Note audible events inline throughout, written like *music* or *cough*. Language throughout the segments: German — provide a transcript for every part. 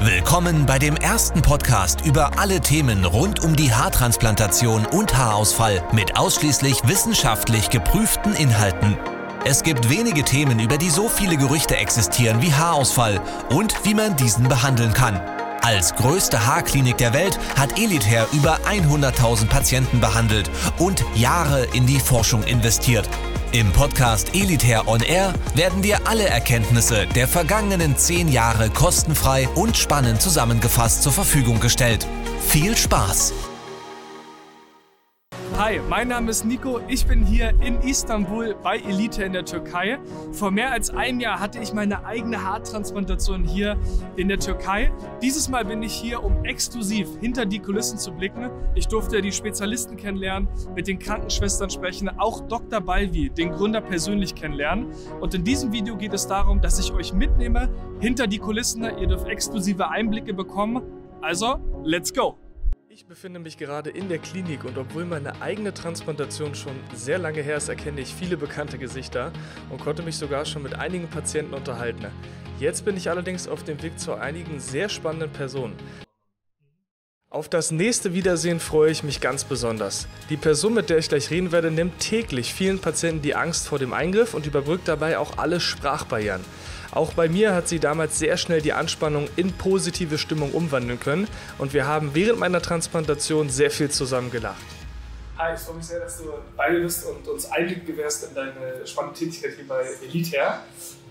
Willkommen bei dem ersten Podcast über alle Themen rund um die Haartransplantation und Haarausfall mit ausschließlich wissenschaftlich geprüften Inhalten. Es gibt wenige Themen, über die so viele Gerüchte existieren wie Haarausfall und wie man diesen behandeln kann. Als größte Haarklinik der Welt hat Elitair über 100.000 Patienten behandelt und Jahre in die Forschung investiert. Im Podcast Elitair On Air werden dir alle Erkenntnisse der vergangenen zehn Jahre kostenfrei und spannend zusammengefasst zur Verfügung gestellt. Viel Spaß! Hi, mein Name ist Nico. Ich bin hier in Istanbul bei Elite in der Türkei. Vor mehr als einem Jahr hatte ich meine eigene Haartransplantation hier in der Türkei. Dieses Mal bin ich hier, um exklusiv hinter die Kulissen zu blicken. Ich durfte die Spezialisten kennenlernen, mit den Krankenschwestern sprechen, auch Dr. Balvi, den Gründer, persönlich kennenlernen. Und in diesem Video geht es darum, dass ich euch mitnehme hinter die Kulissen. Ihr dürft exklusive Einblicke bekommen. Also, let's go! Ich befinde mich gerade in der Klinik und obwohl meine eigene Transplantation schon sehr lange her ist, erkenne ich viele bekannte Gesichter und konnte mich sogar schon mit einigen Patienten unterhalten. Jetzt bin ich allerdings auf dem Weg zu einigen sehr spannenden Personen. Auf das nächste Wiedersehen freue ich mich ganz besonders. Die Person, mit der ich gleich reden werde, nimmt täglich vielen Patienten die Angst vor dem Eingriff und überbrückt dabei auch alle Sprachbarrieren. Auch bei mir hat sie damals sehr schnell die Anspannung in positive Stimmung umwandeln können und wir haben während meiner Transplantation sehr viel zusammen gelacht. Hi, ich freue mich sehr, dass du bei mir bist und uns Einblick gewährst in deine spannende Tätigkeit hier bei Elite.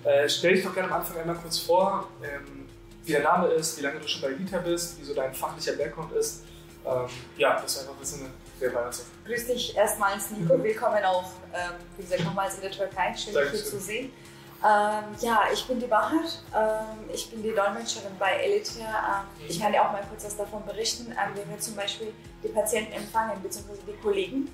Äh, stell dich doch gerne am Anfang einmal kurz vor, ähm, wie der Name ist, wie lange du schon bei Elite bist, wie so dein fachlicher Background ist. Ähm, ja, dass wir einfach wissen, wer bei uns ist. Grüß dich erstmals, Nico. Mhm. Willkommen auch, ähm, wie gesagt, nochmals in der Türkei. Schön, dich hier zu sehen. Ähm, ja, ich bin die Bahar, ähm, ich bin die Dolmetscherin bei Elitia. Ähm, ich kann dir auch mal kurz was davon berichten, ähm, wenn wir zum Beispiel die Patienten empfangen, beziehungsweise die Kollegen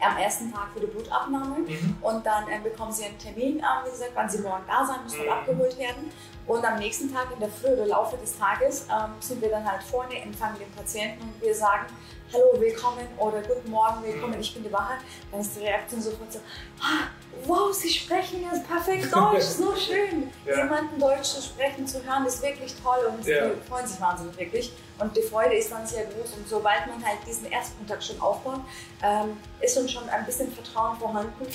am ersten Tag für die Blutabnahme mhm. und dann äh, bekommen sie einen Termin, äh, wie gesagt, wann sie morgen da sein müssen und mhm. abgeholt werden. Und am nächsten Tag, in der Früh oder Laufe des Tages, ähm, sind wir dann halt vorne, empfangen den Patienten und wir sagen, hallo, willkommen oder guten Morgen, willkommen, ich bin die Wahrheit. Dann ist die Reaktion sofort so, ah, wow, Sie sprechen jetzt perfekt *laughs* Deutsch, so schön. Ja. Jemanden Deutsch zu sprechen, zu hören, ist wirklich toll und ja. die freuen sich wahnsinnig wirklich. Und die Freude ist dann sehr groß und sobald man halt diesen Erstkontakt schon aufbaut, ähm, ist uns schon ein bisschen Vertrauen vorhanden.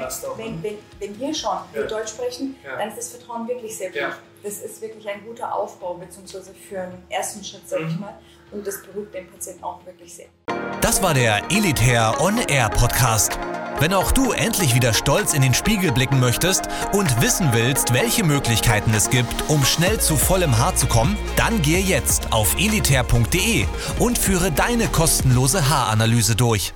Mal so wenn, ne? wenn, wenn wir schon ja. Deutsch sprechen, dann ist das Vertrauen wirklich sehr gut. Das ist wirklich ein guter Aufbau, beziehungsweise für einen ersten Schritt, sag ich mhm. mal. Und das beruhigt den Patienten auch wirklich sehr. Das war der Elitair On Air Podcast. Wenn auch du endlich wieder stolz in den Spiegel blicken möchtest und wissen willst, welche Möglichkeiten es gibt, um schnell zu vollem Haar zu kommen, dann gehe jetzt auf elitair.de und führe deine kostenlose Haaranalyse durch.